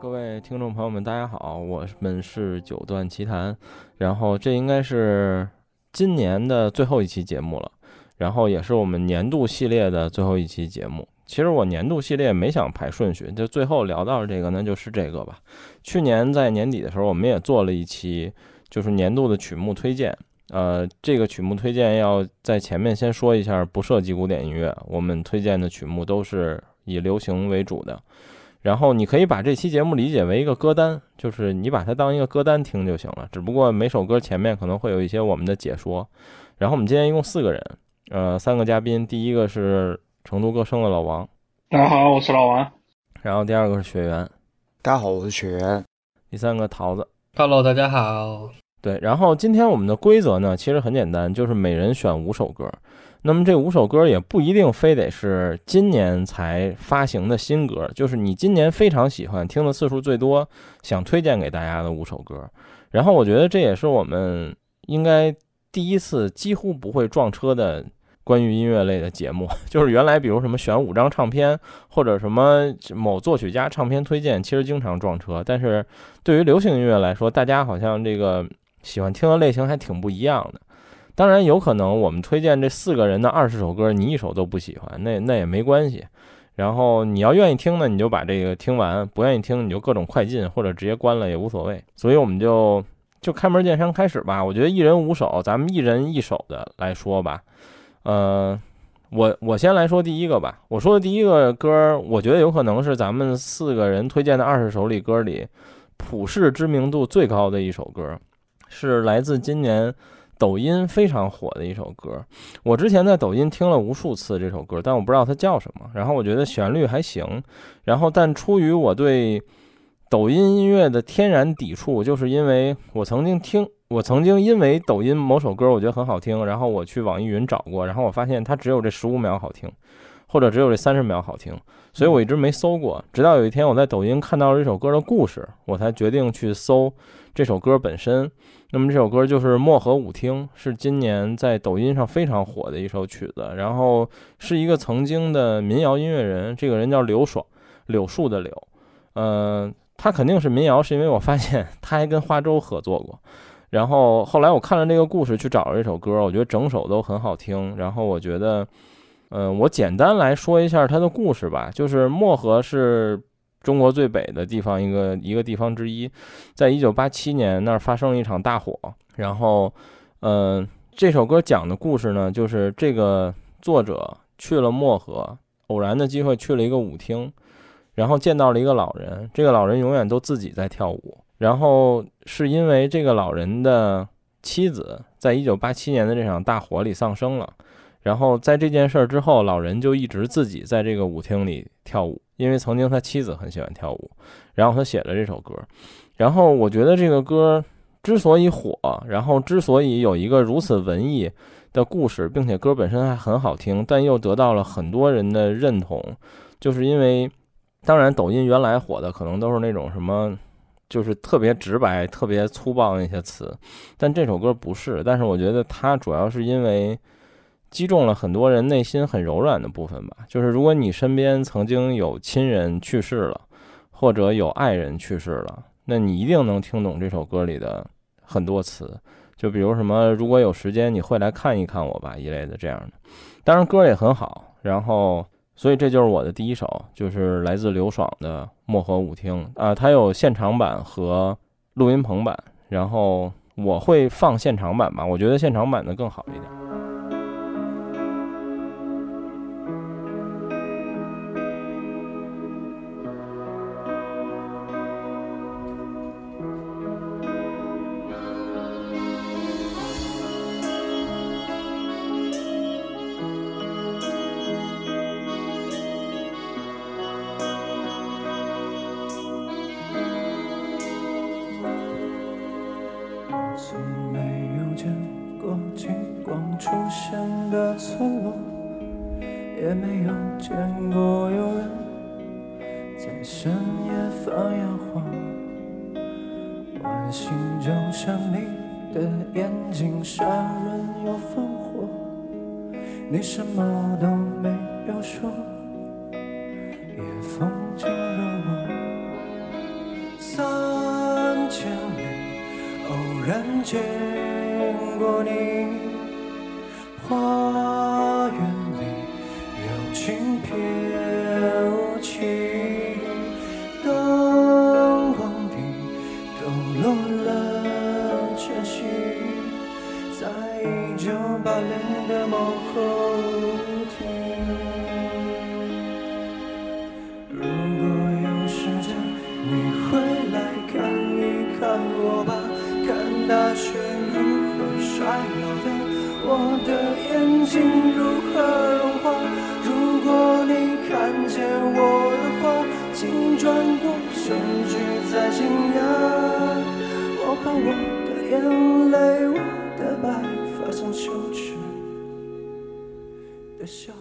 各位听众朋友们，大家好，我们是九段奇谈，然后这应该是今年的最后一期节目了，然后也是我们年度系列的最后一期节目。其实我年度系列没想排顺序，就最后聊到这个，那就是这个吧。去年在年底的时候，我们也做了一期，就是年度的曲目推荐。呃，这个曲目推荐要在前面先说一下，不涉及古典音乐，我们推荐的曲目都是以流行为主的。然后你可以把这期节目理解为一个歌单，就是你把它当一个歌单听就行了。只不过每首歌前面可能会有一些我们的解说。然后我们今天一共四个人，呃，三个嘉宾，第一个是成都歌声的老王，大家好，我是老王。然后第二个是雪原，大家好，我是雪原。第三个桃子，Hello，大家好。对，然后今天我们的规则呢，其实很简单，就是每人选五首歌。那么这五首歌也不一定非得是今年才发行的新歌，就是你今年非常喜欢听的次数最多，想推荐给大家的五首歌。然后我觉得这也是我们应该第一次几乎不会撞车的关于音乐类的节目。就是原来比如什么选五张唱片，或者什么某作曲家唱片推荐，其实经常撞车。但是对于流行音乐来说，大家好像这个喜欢听的类型还挺不一样的。当然有可能，我们推荐这四个人的二十首歌，你一首都不喜欢，那那也没关系。然后你要愿意听呢，你就把这个听完；不愿意听，你就各种快进或者直接关了也无所谓。所以我们就就开门见山开始吧。我觉得一人五首，咱们一人一首的来说吧。呃，我我先来说第一个吧。我说的第一个歌，我觉得有可能是咱们四个人推荐的二十首里歌里普世知名度最高的一首歌，是来自今年。抖音非常火的一首歌，我之前在抖音听了无数次这首歌，但我不知道它叫什么。然后我觉得旋律还行，然后但出于我对抖音音乐的天然抵触，就是因为我曾经听，我曾经因为抖音某首歌我觉得很好听，然后我去网易云找过，然后我发现它只有这十五秒好听，或者只有这三十秒好听，所以我一直没搜过。直到有一天我在抖音看到了这首歌的故事，我才决定去搜这首歌本身。那么这首歌就是《漠河舞厅》，是今年在抖音上非常火的一首曲子。然后是一个曾经的民谣音乐人，这个人叫刘爽，柳树的柳。嗯，他肯定是民谣，是因为我发现 他还跟花粥合作过。然后后来我看了这个故事，去找了这首歌，我觉得整首都很好听。然后我觉得，嗯，我简单来说一下他的故事吧，就是漠河是。中国最北的地方，一个一个地方之一，在一九八七年那儿发生了一场大火。然后，嗯，这首歌讲的故事呢，就是这个作者去了漠河，偶然的机会去了一个舞厅，然后见到了一个老人。这个老人永远都自己在跳舞。然后是因为这个老人的妻子在一九八七年的这场大火里丧生了。然后在这件事儿之后，老人就一直自己在这个舞厅里跳舞。因为曾经他妻子很喜欢跳舞，然后他写了这首歌，然后我觉得这个歌之所以火，然后之所以有一个如此文艺的故事，并且歌本身还很好听，但又得到了很多人的认同，就是因为，当然抖音原来火的可能都是那种什么，就是特别直白、特别粗暴那些词，但这首歌不是，但是我觉得它主要是因为。击中了很多人内心很柔软的部分吧，就是如果你身边曾经有亲人去世了，或者有爱人去世了，那你一定能听懂这首歌里的很多词，就比如什么如果有时间你会来看一看我吧一类的这样的。当然歌也很好，然后所以这就是我的第一首，就是来自刘爽的《漠河舞厅》啊，它有现场版和录音棚版，然后我会放现场版吧，我觉得现场版的更好一点。没有见过有人在深夜放烟火，晚星就像你的眼睛，杀人又放火。你什么都没有说，夜风惊了我，三千里偶然见。惊讶。我怕我的眼泪，我的白发像羞耻的笑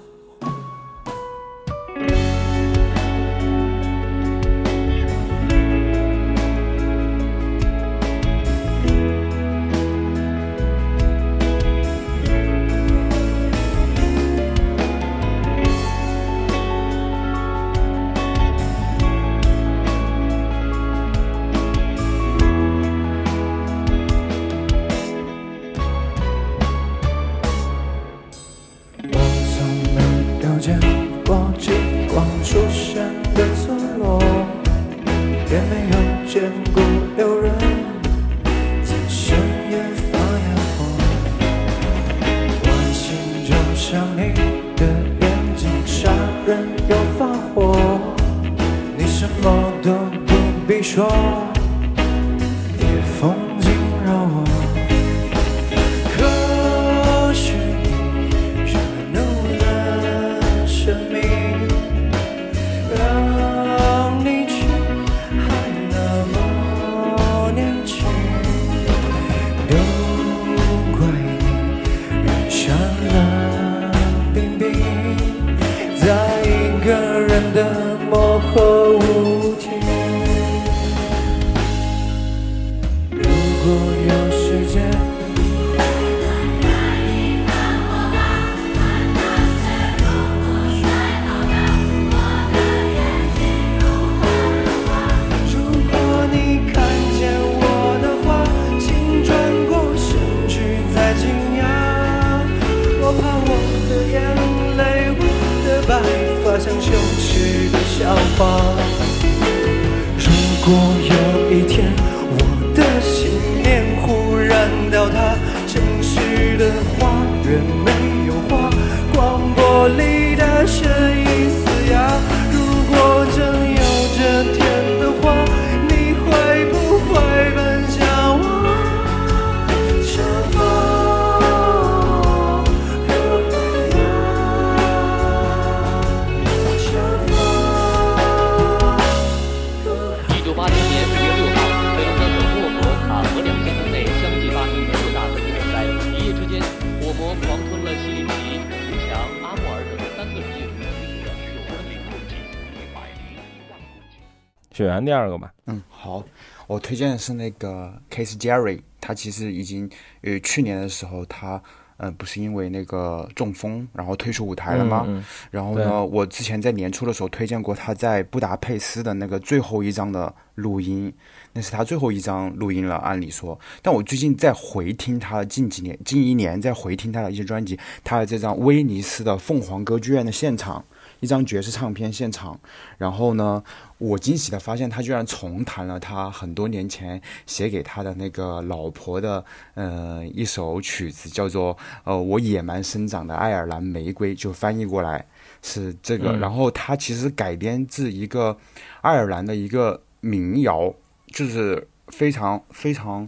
第二个吧。嗯，好，我推荐的是那个 Case Jerry，他其实已经呃去年的时候他。嗯，不是因为那个中风，然后退出舞台了吗？嗯嗯然后呢，我之前在年初的时候推荐过他在布达佩斯的那个最后一张的录音，那是他最后一张录音了，按理说。但我最近在回听他近几年、近一年在回听他的一些专辑，他的这张威尼斯的凤凰歌剧院的现场，一张爵士唱片现场。然后呢，我惊喜的发现他居然重弹了他很多年前写给他的那个老婆的呃一首曲子，叫做呃我野蛮生长的爱尔兰玫瑰，就翻译过来是这个。嗯然后他其实改编自一个爱尔兰的一个民谣，就是非常非常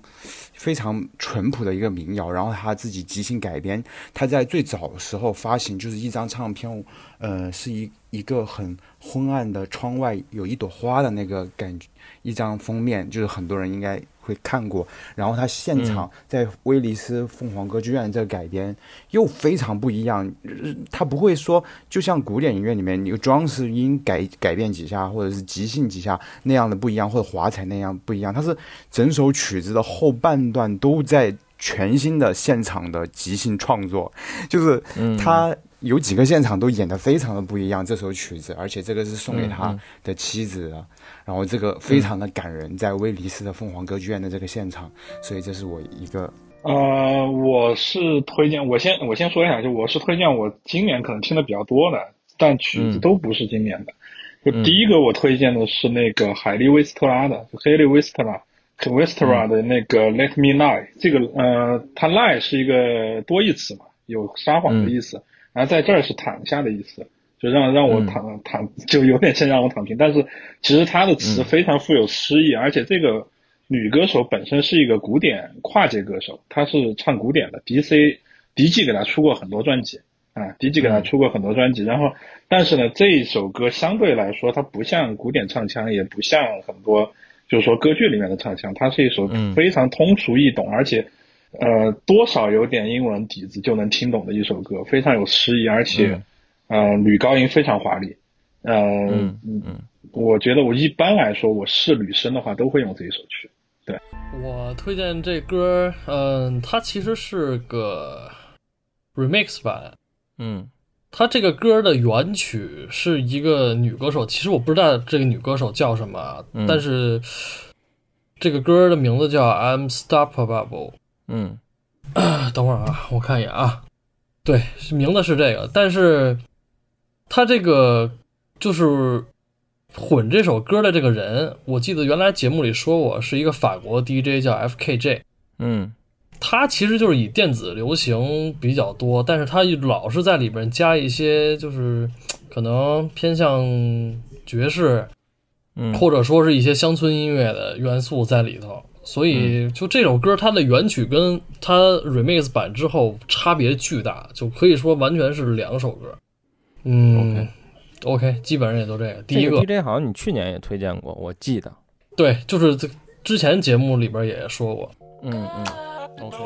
非常淳朴的一个民谣，然后他自己即兴改编。他在最早的时候发行就是一张唱片，呃，是一一个很昏暗的窗外有一朵花的那个感觉，一张封面，就是很多人应该会看过。然后他现场在威尼斯凤凰歌剧院这个改编又非常不一样，呃他不会说就像古典音乐里面你装饰音改改变几下，或者是即兴几下那样的不一样，或者华彩那样不一样，它是整首曲子的后半段都在全新的现场的即兴创作，就是嗯。他有几个现场都演得非常的不一样。这首曲子，而且这个是送给他的妻子的，然后这个非常的感人，在威尼斯的凤凰歌剧院的这个现场，所以这是我一个呃，我是推荐，我先我先说一下，就我是推荐我今年可能听的比较多的，但曲子嗯都不是今年的。就嗯第一个我推荐的是那个海利威斯特拉的，就黑莉威斯特拉。威斯特拉的那个 Let Me Lie，这个呃，它 lie 是一个多义词嘛，有撒谎的意思，然后在这儿是躺下的意思，就让让我嗯躺、躺，就有点像让我躺平，但是其实他的词嗯非常富有诗意，而且这个女歌手本身是一个古典跨界歌手，她是唱古典的，D.C. D.G. 给她出过很多专辑啊，D.G. 给她嗯出过很多专辑，然后但是呢，这一首歌相对来说，它不像古典唱腔，也不像很多就是说歌剧里面的唱腔，它是一首嗯非常通俗易懂，而且呃多少有点英文底子就能听懂的一首歌，非常有诗意，而且呃女高音非常华丽，呃嗯嗯我觉得我一般来说我是女生的话都会用这一首曲。对我推荐这歌，嗯，它其实是个 remix 版。嗯它这个歌的原曲是一个女歌手，其实我不知道这个女歌手叫什么但是这个歌的名字叫 I'm Stoppable。嗯。等会儿啊，我看一眼啊，对，名字是这个，但是他这个就是混这首歌的这个人，我记得原来节目里说过，是一个法国 DJ 叫 FKJ，嗯。他其实就是以电子流行比较多，但是他老是在里边加一些就是可能偏向爵士，嗯，或者说是一些乡村音乐的元素在里头。所以，就这首歌，它的原曲跟它 remix 版之后差别巨大，就可以说完全是两首歌。嗯 OK，基本上也都这个。第一这个，DJ 好像你去年也推荐过，我记得。对，就是这之前节目里边也说过。嗯嗯，OK。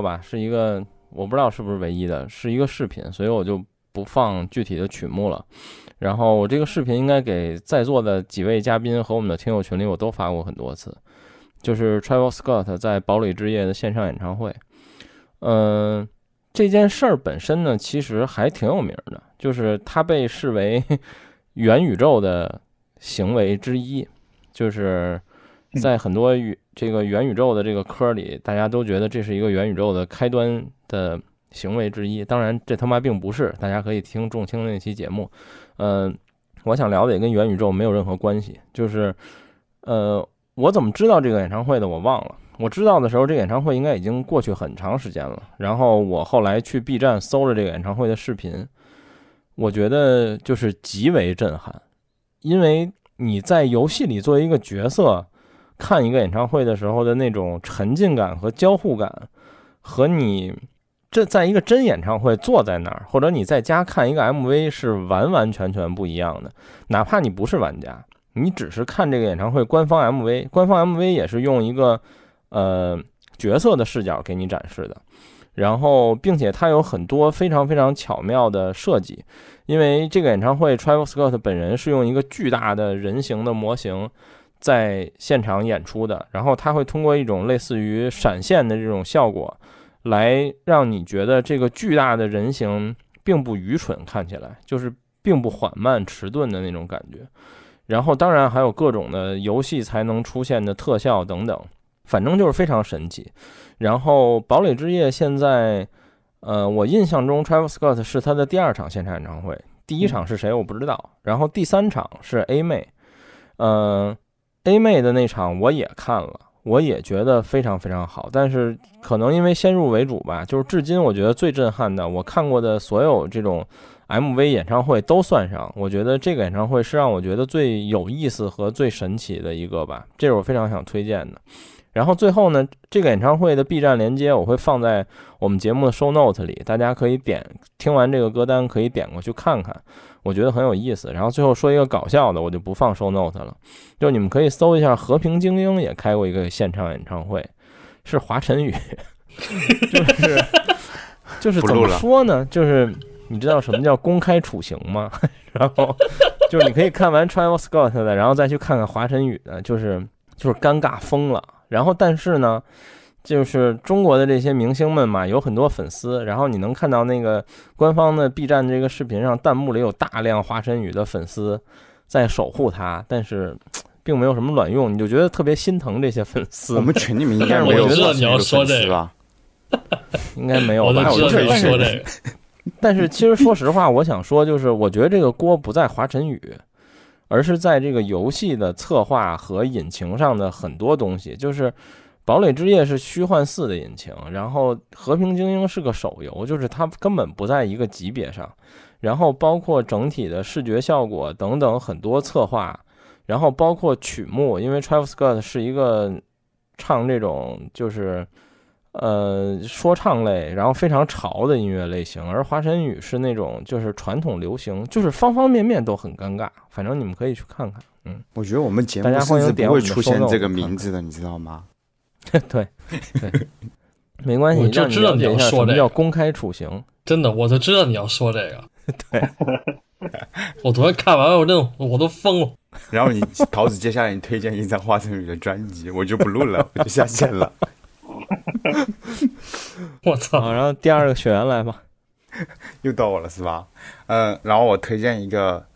个吧，是一个我不知道是不是唯一的，是一个视频，所以我就不放具体的曲目了。然后我这个视频应该给在座的几位嘉宾和我们的听友群里我都发过很多次，就是 Travel Scott 在堡垒之夜的线上演唱会。嗯、这件事儿本身呢，其实还挺有名的，就是它被视为元宇宙的行为之一，就是在很多宇这个元宇宙的这个科里，大家都觉得这是一个元宇宙的开端的行为之一。当然，这他妈并不是，大家可以听仲青那期节目。嗯、我想聊的也跟元宇宙没有任何关系，就是呃，我怎么知道这个演唱会的？我忘了。我知道的时候，这个演唱会应该已经过去很长时间了。然后我后来去 B 站搜了这个演唱会的视频，我觉得就是极为震撼，因为你在游戏里作为一个角色看一个演唱会的时候的那种沉浸感和交互感，和你这在一个真演唱会坐在那儿，或者你在家看一个 MV 是完完全全不一样的。哪怕你不是玩家，你只是看这个演唱会官方 MV，官方 MV 也是用一个呃角色的视角给你展示的。然后，并且它有很多非常非常巧妙的设计，因为这个演唱会，Travis Scott 本人是用一个巨大的人形的模型在现场演出的，然后他会通过一种类似于闪现的这种效果，来让你觉得这个巨大的人形并不愚蠢，看起来就是并不缓慢迟钝的那种感觉。然后，当然还有各种的游戏才能出现的特效等等，反正就是非常神奇。然后，《堡垒之夜》现在，呃，我印象中 Travis Scott 是他的第二场现场演唱会，第一场是谁我不知道，然后第三场是 A 妹，呃，A 妹的那场我也看了，我也觉得非常非常好，但是可能因为先入为主吧，就是至今我觉得最震撼的，我看过的所有这种 MV 演唱会都算上，我觉得这个演唱会是让我觉得最有意思和最神奇的一个吧，这是我非常想推荐的。然后最后呢，这个演唱会的 B 站连接我会放在我们节目的 show note 里，大家可以点听完这个歌单可以点过去看看，我觉得很有意思。然后最后说一个搞笑的，我就不放 show note 了，就你们可以搜一下，和平精英也开过一个现场演唱会，是华晨宇，就是 就是怎么说呢？就是你知道什么叫公开处刑吗？然后就是你可以看完 Travis Scott 的，然后再去看看华晨宇的，就是就是尴尬疯了。然后但是呢，就是中国的这些明星们嘛，有很多粉丝，然后你能看到那个官方的 B 站这个视频上弹幕里有大量华晨宇的粉丝在守护他，但是并没有什么卵用，你就觉得特别心疼这些粉丝。我们群里面应该是没有粉丝这个吧？应该没有吧？我就知道你要但是说这个。但是其实说实话，我想说就是，我觉得这个锅不在华晨宇，而是在这个游戏的策划和引擎上的很多东西。就是《堡垒之夜》是虚幻四的引擎，然后《和平精英》是个手游，就是它根本不在一个级别上。然后包括整体的视觉效果等等很多策划，然后包括曲目，因为 Travis Scott 是一个唱这种就是。呃，说唱类，然后非常潮的音乐类型，而华晨宇是那种就是传统流行，就是方方面面都很尴尬。反正你们可以去看看，嗯，我觉得我们节大家目甚至欢迎点我们的不会出现这个名字的，你知道吗？对对，没关系，我就知道你要说这个叫公开处刑。真的，我就知道你要说这个。对，我昨天看完，我真的我都疯了。然后你桃子接下来你推荐一张华晨宇的专辑，我就不录了，我就下线了。我操！然后第二个学员来吧。又到我了是吧？嗯、然后我推荐一个，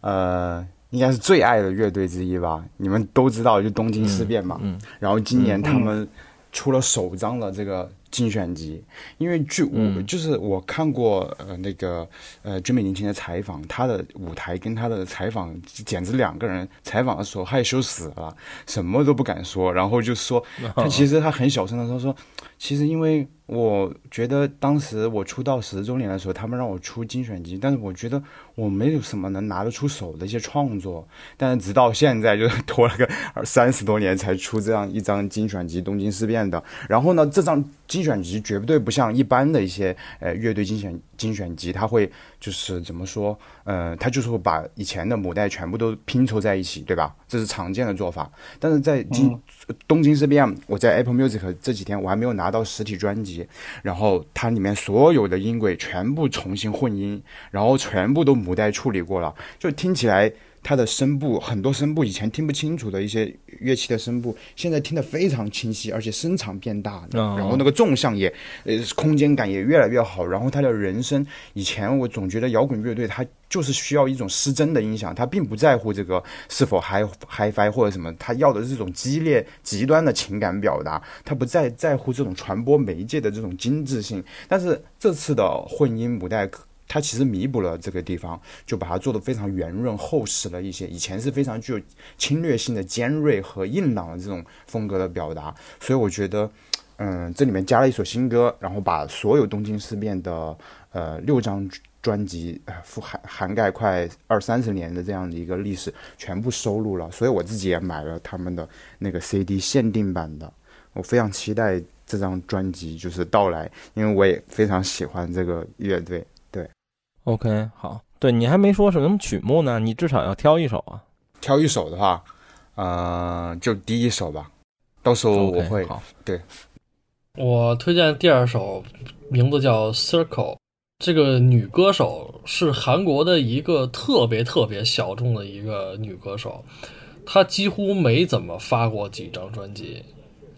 呃，应该是最爱的乐队之一吧，你们都知道，就东京事变嘛。嗯然后今年他们出了首张的这个精选集，因为据我、嗯就是我看过呃那个呃追美年轻的采访，他的舞台跟他的采访简直两个人，采访的时候害羞死了，什么都不敢说，然后就说 他其实他很小声的说说，其实因为我觉得当时我出道十周年的时候，他们让我出精选集，但是我觉得我没有什么能拿得出手的一些创作，但是直到现在就是拖了个三十多年才出这样一张精选集《东京事变》的。然后呢，这张精选集绝对不像一般的一些呃乐队精选精选集，它会就是怎么说，呃，它就是会把以前的母带全部都拼凑在一起，对吧？这是常见的做法。但是在今、东京这边，我在 Apple Music 这几天我还没有拿到实体专辑，然后它里面所有的音轨全部重新混音，然后全部都母带处理过了，就听起来它的声部很多声部以前听不清楚的一些乐器的声部，现在听得非常清晰，而且声场变大，哦然后那个纵向也呃空间感也越来越好，然后它的人声，以前我总觉得摇滚乐队它就是需要一种失真的音响，它并不在乎这个是否 hi hi-fi 或者什么，它要的是这种激烈极端的情感表达，它不再在乎这种传播媒介的这种精致性。但是这次的混音母带。它其实弥补了这个地方，就把它做得非常圆润厚实了一些。以前是非常具有侵略性的尖锐和硬朗的这种风格的表达，所以我觉得，嗯，这里面加了一首新歌，然后把所有东京事变的呃六张专辑，呃覆含涵盖快二三十年的这样的一个历史，全部收录了。所以我自己也买了他们的那个 CD 限定版的，我非常期待这张专辑就是到来，因为我也非常喜欢这个乐队。OK，好，对你还没说什么曲目呢，你至少要挑一首啊。挑一首的话，呃，就第一首吧，到时候我会好，我推荐第二首，名字叫《Circle》。这个女歌手是韩国的一个特别特别小众的一个女歌手，她几乎没怎么发过几张专辑，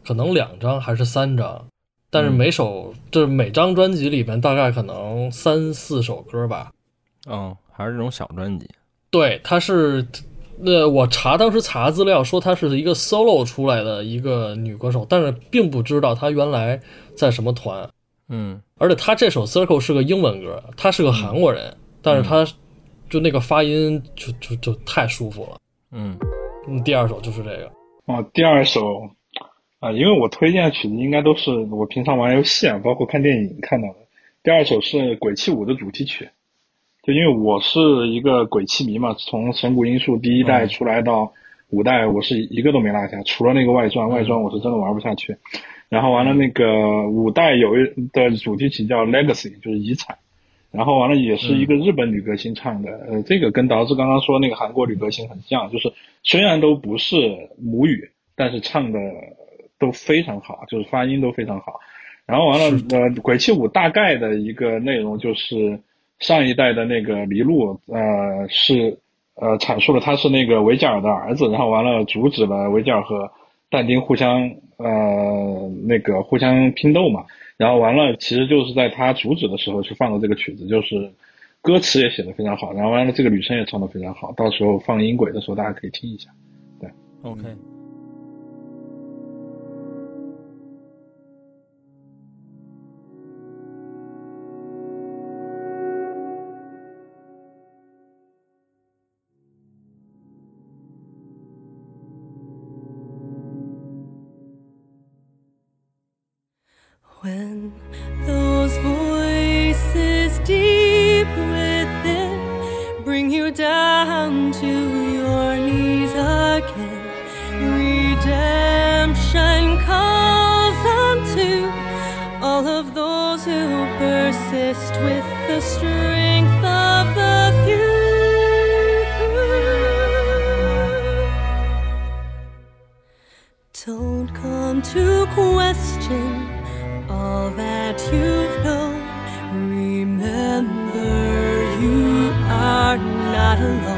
可能两张还是三张，但是每首、就是每张专辑里面大概可能三四首歌吧。嗯，还是这种小专辑。对，她是，那我查当时查资料说她是一个 solo 出来的一个女歌手，但是并不知道她原来在什么团。嗯而且她这首 Circle 是个英文歌，她是个韩国人，但是她就那个发音就就就太舒服了。嗯嗯，第二首就是这个，啊，第二首啊，因为我推荐的曲子应该都是我平常玩游戏啊，包括看电影看到的。第二首是《鬼泣五》的主题曲，就因为我是一个鬼泣迷嘛，从神谷英树第一代出来到五代，我是一个都没落下，除了那个外传，外传我是真的玩不下去。然后完了，那个五代有一的主题曲叫《Legacy》，就是遗产。然后完了，也是一个日本女歌星唱的，呃，这个跟导致刚刚说那个韩国女歌星很像，就是虽然都不是母语，但是唱的都非常好，就是发音都非常好。然后完了，呃，《鬼泣五》大概的一个内容就是上一代的那个麋鹿，呃，是呃阐述了他是那个维吉尔的儿子，然后完了阻止了维吉尔和但丁互相呃那个互相拼斗嘛。然后完了，其实就是在他阻止的时候去放的这个曲子，就是歌词也写的非常好，然后完了这个女生也唱的非常好，到时候放音轨的时候大家可以听一下。对，OK。When those voices deep within bring you down to your knees again, redemption calls unto all of those who persist with the strength alone.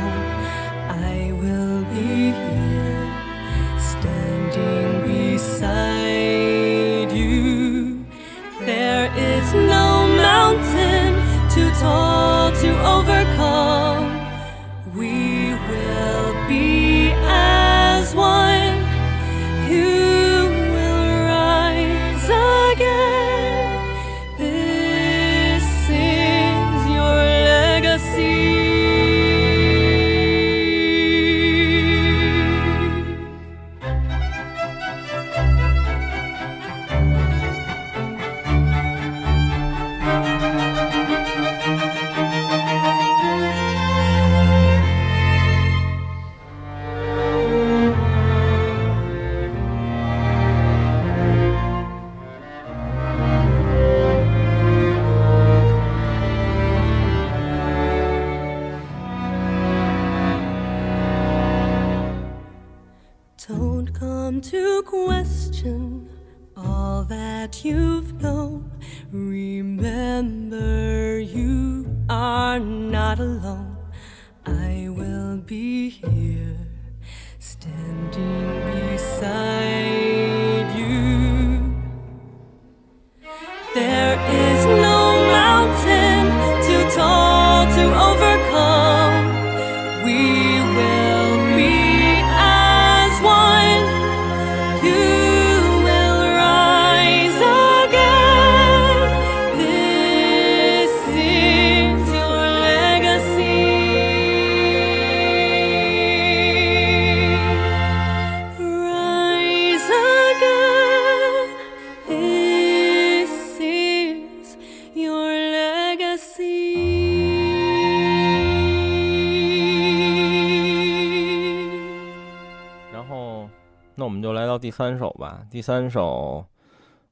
到第三首吧。第三首，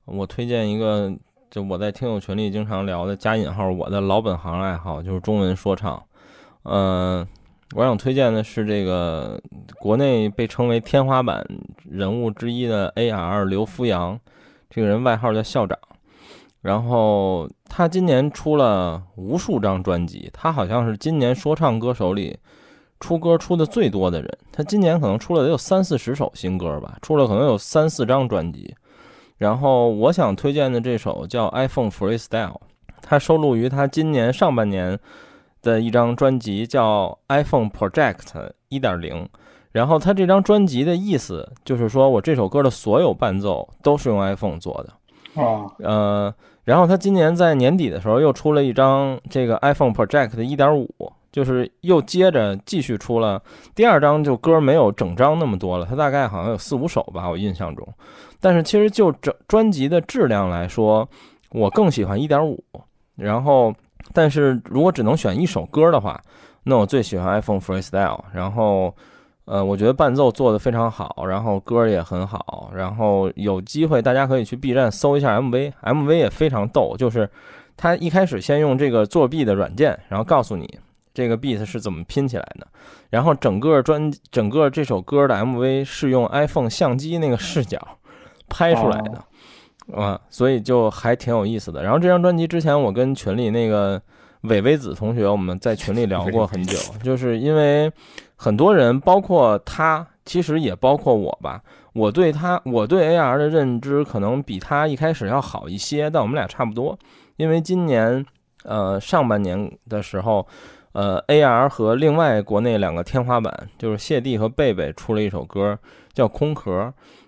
我推荐一个，就我在听友群里经常聊的加引号我的老本行爱好，就是中文说唱。嗯、我想推荐的是这个国内被称为天花板人物之一的 A.R. 刘福阳，这个人外号叫校长。然后他今年出了无数张专辑，他好像是今年说唱歌手里出歌出的最多的人。他今年可能出了得有三四十首新歌吧，出了可能有三四张专辑。然后我想推荐的这首叫《iPhone Freestyle》，它收录于他今年上半年的一张专辑叫《iPhone Project 一点零》。然后他这张专辑的意思就是说我这首歌的所有伴奏都是用 iPhone 做的。啊，呃，然后他今年在年底的时候又出了一张这个 iPhone Project 的1.5，就是又接着继续出了第二张，就歌没有整张那么多了，它大概好像有四五首吧，我印象中。但是其实就整专辑的质量来说，我更喜欢一点五。然后，但是如果只能选一首歌的话，那我最喜欢 iPhone Freestyle。然后。呃，我觉得伴奏做得非常好，然后歌也很好，然后有机会大家可以去 B 站搜一下 MV，MV 也非常逗，就是他一开始先用这个作弊的软件，然后告诉你这个 beat 是怎么拼起来的，然后整个专整个这首歌的 MV 是用 iPhone 相机那个视角拍出来的，啊，所以就还挺有意思的。然后这张专辑之前我跟群里那个伟伟子同学，我们在群里聊过很久，就是因为很多人，包括他，其实也包括我吧，我对他，我对 AR 的认知可能比他一开始要好一些，但我们俩差不多。因为今年，呃，上半年的时候，呃，AR 和另外国内两个天花板，就是谢帝和贝贝出了一首歌叫《空壳》，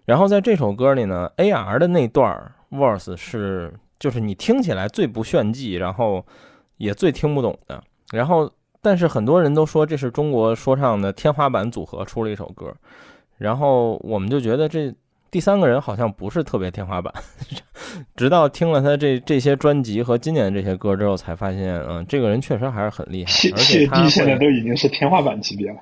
然后在这首歌里呢，AR 的那段 verse 是就是你听起来最不炫技，然后也最听不懂的，然后但是很多人都说这是中国说唱的天花板组合出了一首歌，然后我们就觉得这第三个人好像不是特别天花板，直到听了他这这些专辑和今年的这些歌之后，才发现，嗯，这个人确实还是很厉害谢，而且他谢帝现在都已经是天花板级别了。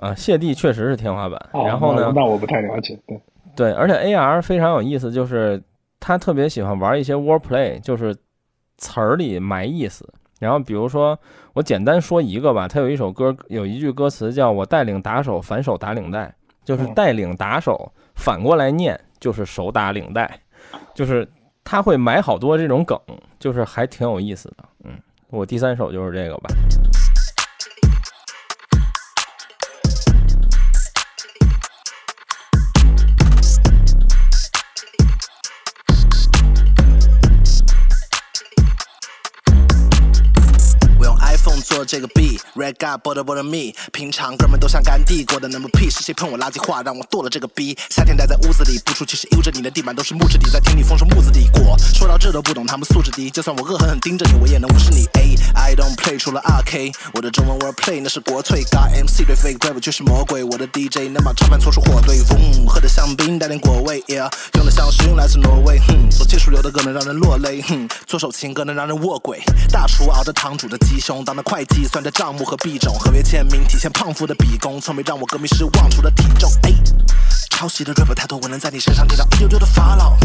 啊，谢帝确实是天花板。哦然后呢，那那我不太了解。对，对，而且 AR 非常有意思，就是他特别喜欢玩一些 wordplay，就是词儿里埋意思。然后比如说，我简单说一个吧，他有一首歌，有一句歌词叫“我带领打手反手打领带”，就是嗯带领打手反过来念就是手打领带，就是他会埋好多这种梗，就是还挺有意思的。嗯，我第三首就是这个吧。这个 B，Red God border border me。平常哥们都像甘地，过得那么屁，是谁喷我垃圾话，让我剁了这个逼？夏天待在屋子里，不出去是悠着你的地板都是木质底，在听你风声木子李过。说到这都不懂他们素质低，就算我恶狠狠盯着你，我也能无视你。A I don't play，除了 RK，我的中文 wordplay 那是国粹。God MC 对 fake rap 就是魔鬼，我的 DJ 能把唱盘搓出火堆。嗡，喝的香槟带点果味，Yeah，用的香薰来自挪威。哼，做技术流的歌能让人落泪，哼，做首情歌能让人卧轨。大厨熬着堂主的鸡胸，当着会计算着账目和币种，合约签名体现胖夫的比功，从没让我歌迷失望，除了体重。哎，抄袭的 rap 太多，我能在你身上听到一丢丢的法老。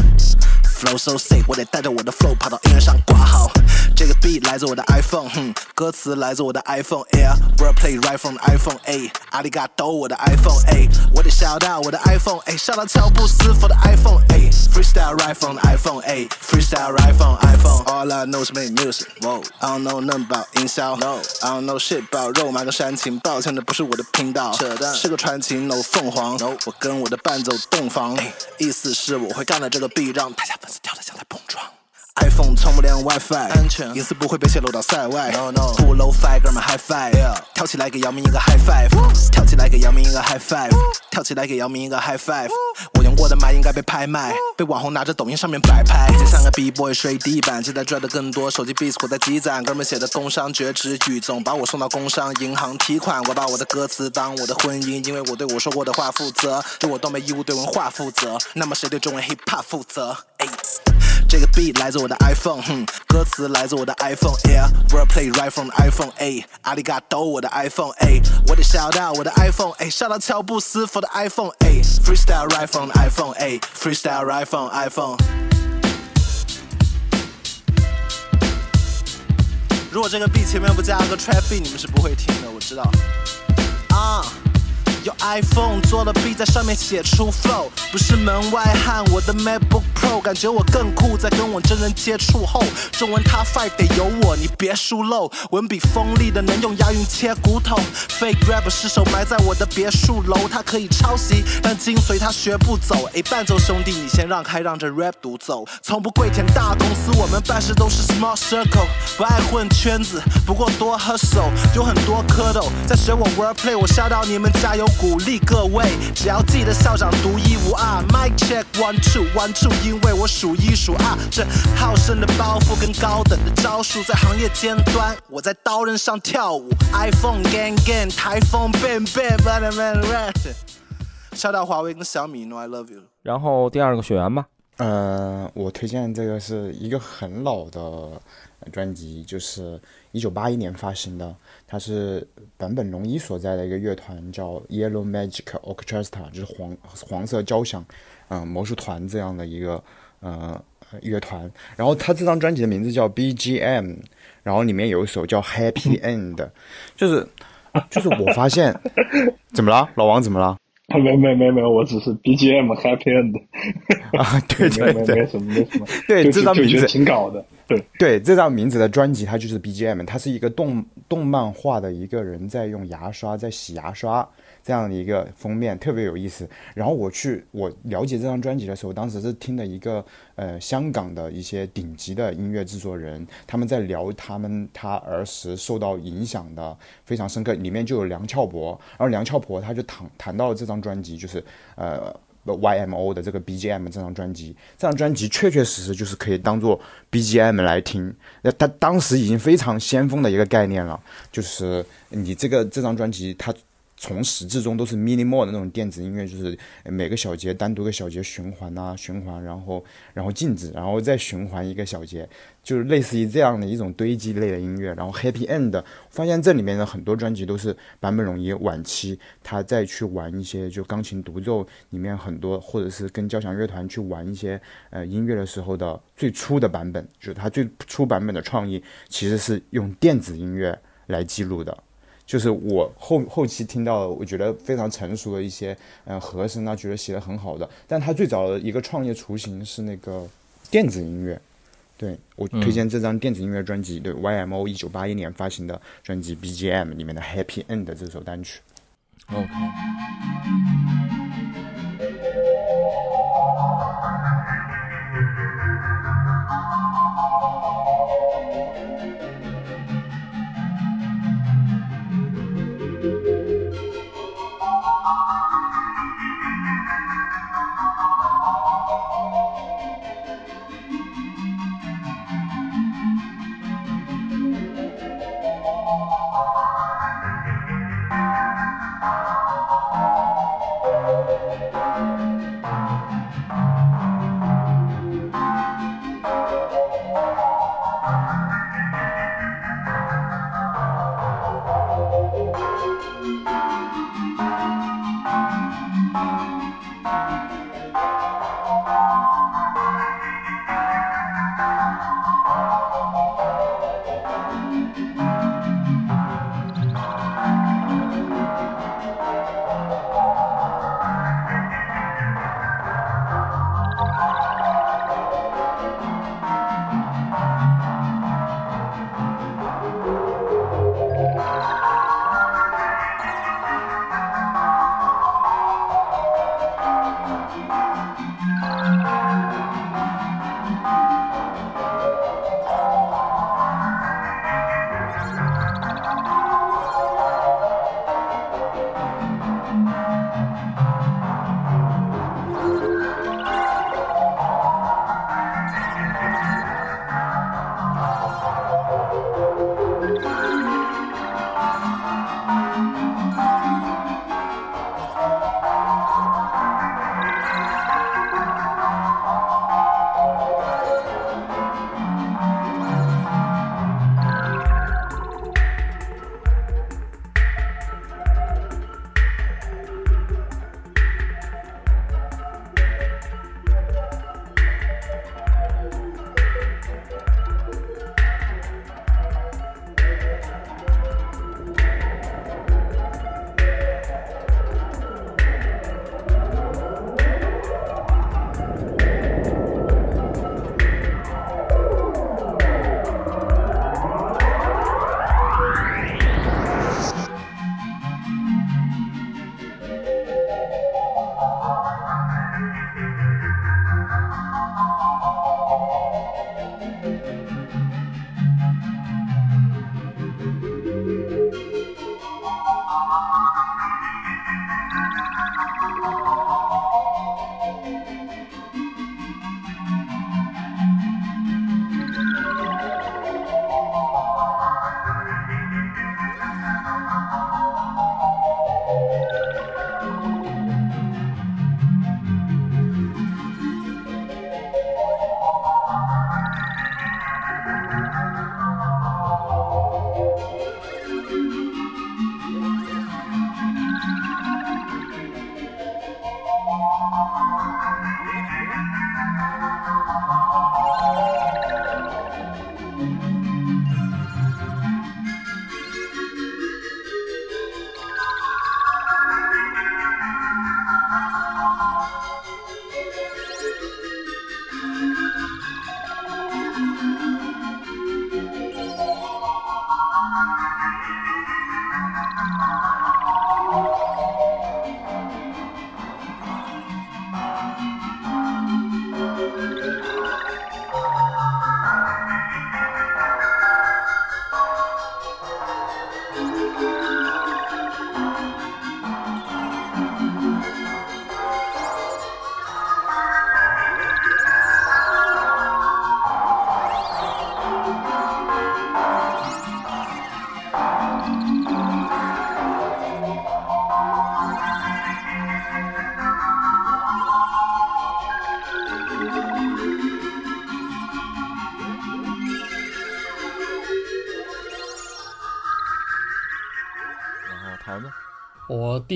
Flow so sick，我得带着我的 flow 跑到音乐上挂号。这个 beat 来自我的 iPhone，哼，歌词来自我的 iPhone Air，wordplay right from iPhone A，阿里嘎多我的 iPhone A，我得 shout out 我的 iPhone A，shout out 乔布斯 for 的 iPhone A，freestyle right from iPhone A，freestyle right from iPhone，all I know is make music，whoa，I don't know nothing about 营销，no，I don't know shit about 肉麻跟煽情，抱歉这不是我的频道，扯淡，是个传奇 no 凤凰，no，我跟我的伴奏洞房，意思是我会干了这个 beat，让大家粉丝跳得像在碰撞。iPhone 充不连 WiFi，安全，隐私不会被泄露到塞外。No no，不 low five，哥们 high five，跳起来给姚明一个 high five，跳起来给姚明一个 high five，跳起来给姚明一个 high five。我用过的麦应该被拍卖，被网红拿着抖音上面摆拍，就像个 B boy 睡地板，现在赚的更多，手机 beats 我在积攒，哥们写的工商绝职语总把我送到工商银行提款，我把我的歌词当我的婚姻，因为我对我说过的话负责，就我都没义务对文化负责，那么谁对中文 hip hop 负责？哎。这个 beat 来自我的 iPhone，哼，歌词来自我的 iPhone Air，wordplay right from iPhone A，阿里嘎多我的 iPhone A，我得 shout out 我的 iPhone A，shout out 乔布斯 for 的 iPhone A，freestyle right from iPhone A，freestyle right from iPhone。如果这个 beat 前面不加个 trap beat，你们是不会听的，我知道。啊。用 iPhone 做了 B，在上面写出 flow，不是门外汉。我的 MacBook Pro 感觉我更酷，在跟我真人接触后，中文 Top Five 得有我，你别疏漏。文笔锋利的能用押韵切骨头，Fake rap 失手埋在我的别墅楼，他可以抄袭，但精髓他学不走。哎，伴奏兄弟，你先让开，让这 rap 独奏。从不跪舔大公司，我们办事都是 small circle，不爱混圈子，不过多喝手，有很多蝌蚪在学我 wordplay，我 shout out 你们加油。鼓励各位，只要记得校长独一无二。Mic check one two one two，因为我数一数二。这好胜的包袱跟高等的招数，在行业尖端，我在刀刃上跳舞。iPhone gang gang，台风 bang bang，man man rat。shout out 华为跟小米 know I love you。然后第二个学员吧，呃，我推荐这个是一个很老的呃专辑，就是一九八一年发行的，它是坂本龙一所在的一个乐团叫 Yellow Magic Orchestra，就是黄黄色交响，嗯、魔术团这样的一个呃乐团。然后他这张专辑的名字叫 BGM，然后里面有一首叫 Happy End，就是就是我发现 怎么了，老王怎么了？啊，没没没没，我只是 BGM happy end 啊，对对对。没，什么没什么，对这张名字挺搞的，对，对，这张名字的专辑它就是 BGM，它是一个动动漫画的一个人在用牙刷在洗牙刷这样的一个封面，特别有意思。然后我去我了解这张专辑的时候，当时是听的一个呃香港的一些顶级的音乐制作人，他们在聊他们他儿时受到影响的非常深刻，里面就有梁翘柏，然后梁翘柏他就谈谈到了这张专辑，就是呃。YMO 的这个 BGM 这张专辑，这张专辑确确实实就是可以当做 BGM 来听。那他当时已经非常先锋的一个概念了，就是你这个这张专辑它从始至终都是 minimal 的那种电子音乐，就是每个小节单独个小节循环啊，循环，然后然后静止，然后再循环一个小节，就是类似于这样的一种堆积类的音乐。然后 Happy End，发现这里面的很多专辑都是坂本龙一晚期他再去玩一些就钢琴独奏里面很多，或者是跟交响乐团去玩一些呃音乐的时候的最初的版本，就是他最初版本的创意其实是用电子音乐来记录的。就是我后后期听到，我觉得非常成熟的一些，嗯、和声啊，觉得写的很好的。但他最早的一个创业雏形是那个电子音乐，对我推荐这张电子音乐专辑，对 YMO 一九八一年发行的专辑 BGM 里面的 Happy End 这首单曲。OK，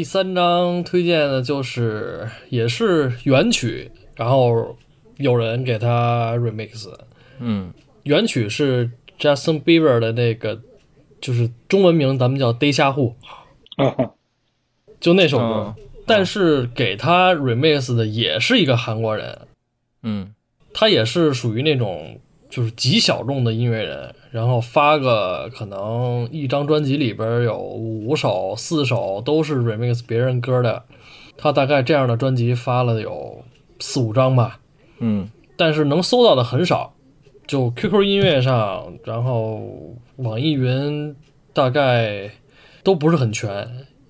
第三张推荐的就是也是原曲，然后有人给他 remix。嗯原曲是 Justin Bieber 的那个，就是中文名咱们叫《Day 下户》，啊，就那首歌。哦但是给他 remix 的也是一个韩国人，嗯他也是属于那种就是极小众的音乐人，然后发个可能一张专辑里边有五首、四首都是 remix 别人歌的，他大概这样的专辑发了有四五张吧，嗯。但是能搜到的很少，就 QQ 音乐上，然后网易云大概都不是很全。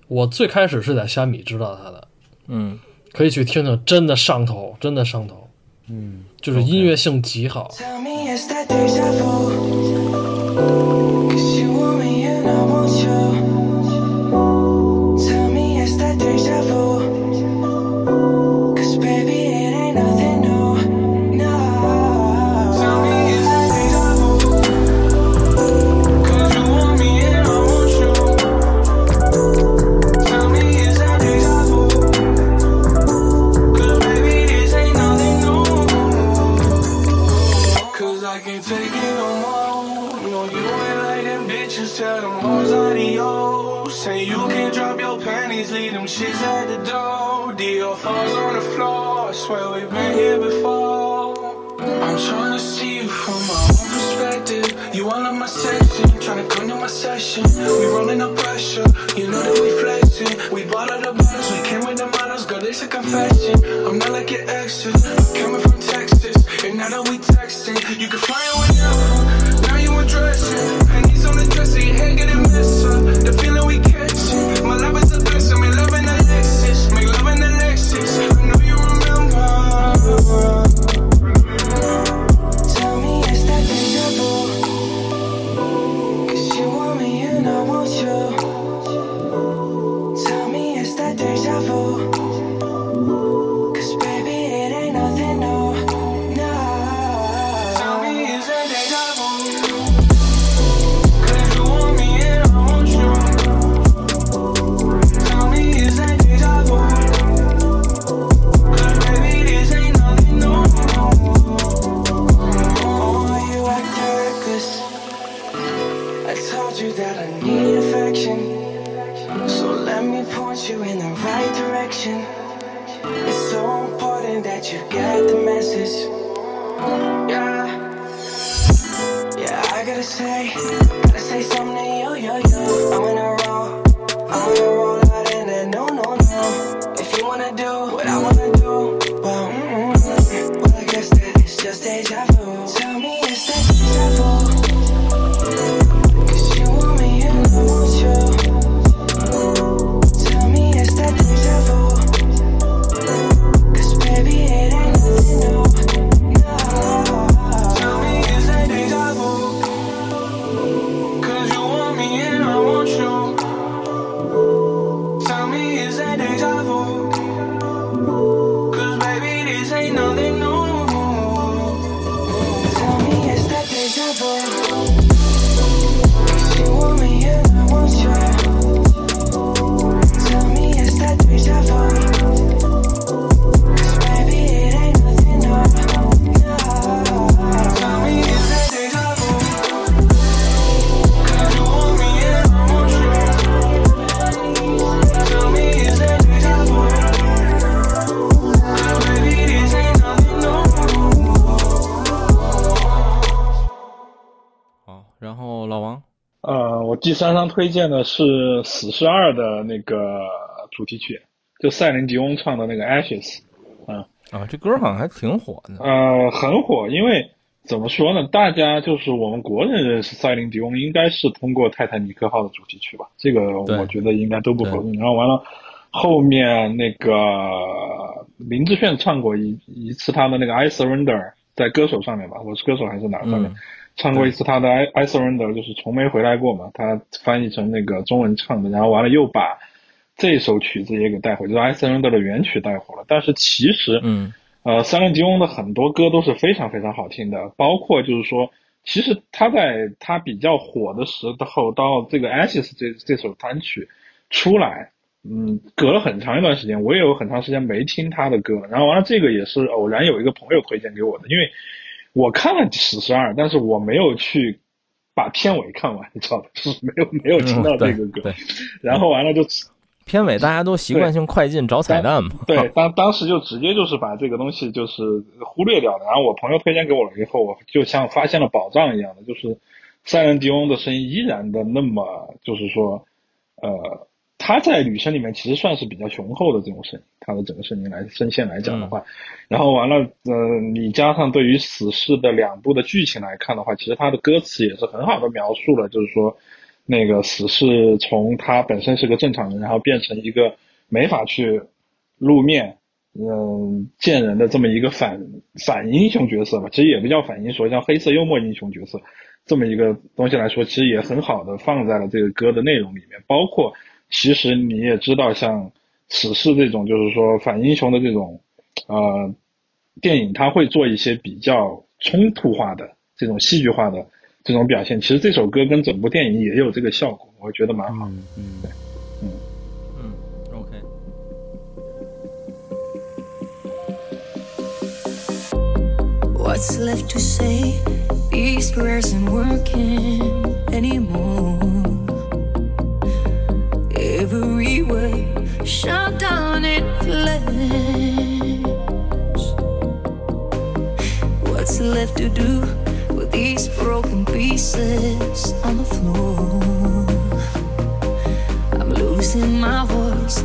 我最开始是在虾米知道他的，嗯。可以去听听，真的上头，真的上头，嗯，就是音乐性极好。Bitches. Tell them hoes adios. Say you can't drop your panties, leave them shits at the door. Dior falls on the floor. I Swear we've been here before. I'm trying to see you from my own perspective. You all in my section, trying to come to my session. We rolling up pressure, you know that we flexing. We bought all the bottles, we came with the models, girl, it's a confession. I'm not like your exes, I'm coming from Texas. And now that we texting, you can fly whenever. Now you panties on the your head getting messed up. The feeling we catching, my life is 三张推荐的是《死侍二》的那个主题曲，就赛琳迪翁唱的那个《Ashes》。啊，这歌好像还挺火的。呃，很火，因为怎么说呢？大家就是我们国人认识赛琳迪翁，应该是通过《泰坦尼克号》的主题曲吧？这个我觉得应该都不否认。然后完了，后面那个林志炫唱过一一次他的那个《I Surrender》，在歌手上面吧，我是歌手还是哪上面？嗯唱过一次他的《I I Surrender》，就是从没回来过嘛，他翻译成那个中文唱的，然后完了又把这首曲子也给带火，就是《I Surrender》的原曲带火了。但是其实，嗯呃，塞琳迪翁的很多歌都是非常非常好听的，包括就是说，其实他在他比较火的时候，到这个《Ashes》这这首单曲出来，嗯，隔了很长一段时间，我也有很长时间没听他的歌了。然后完了，这个也是偶然有一个朋友推荐给我的，因为我看了《史十二》，但是我没有去把片尾看完，你知道吧？就是没有没有听到这个歌，对然后完了就片尾大家都习惯性快进找彩蛋嘛。对，当当时就直接就是把这个东西就是忽略掉了。然后我朋友推荐给我了以后，我就像发现了宝藏一样的，就是塞伦迪翁的声音依然的那么，就是说，呃，他在女生里面其实算是比较雄厚的这种声音，他的整个声音来声线来讲的话，然后完了，呃，你加上对于死侍的两部的剧情来看的话，其实他的歌词也是很好的描述了，就是说。那个死侍从他本身是个正常人，然后变成一个没法去露面，嗯，见人的这么一个反反英雄角色吧，其实也不叫反英雄，叫黑色幽默英雄角色，这么一个东西来说，其实也很好的放在了这个歌的内容里面。包括其实你也知道，像死侍这种就是说反英雄的这种呃电影，它会做一些比较冲突化的这种戏剧化的这种表现。其实这首歌跟整部电影也有这个效果，我觉得蛮好。嗯嗯，嗯，OK。What's left to say? These prayers aren't working anymore. Every way shut down in flames. What's left to do with these broken pieces on the floor? I'm losing my voice,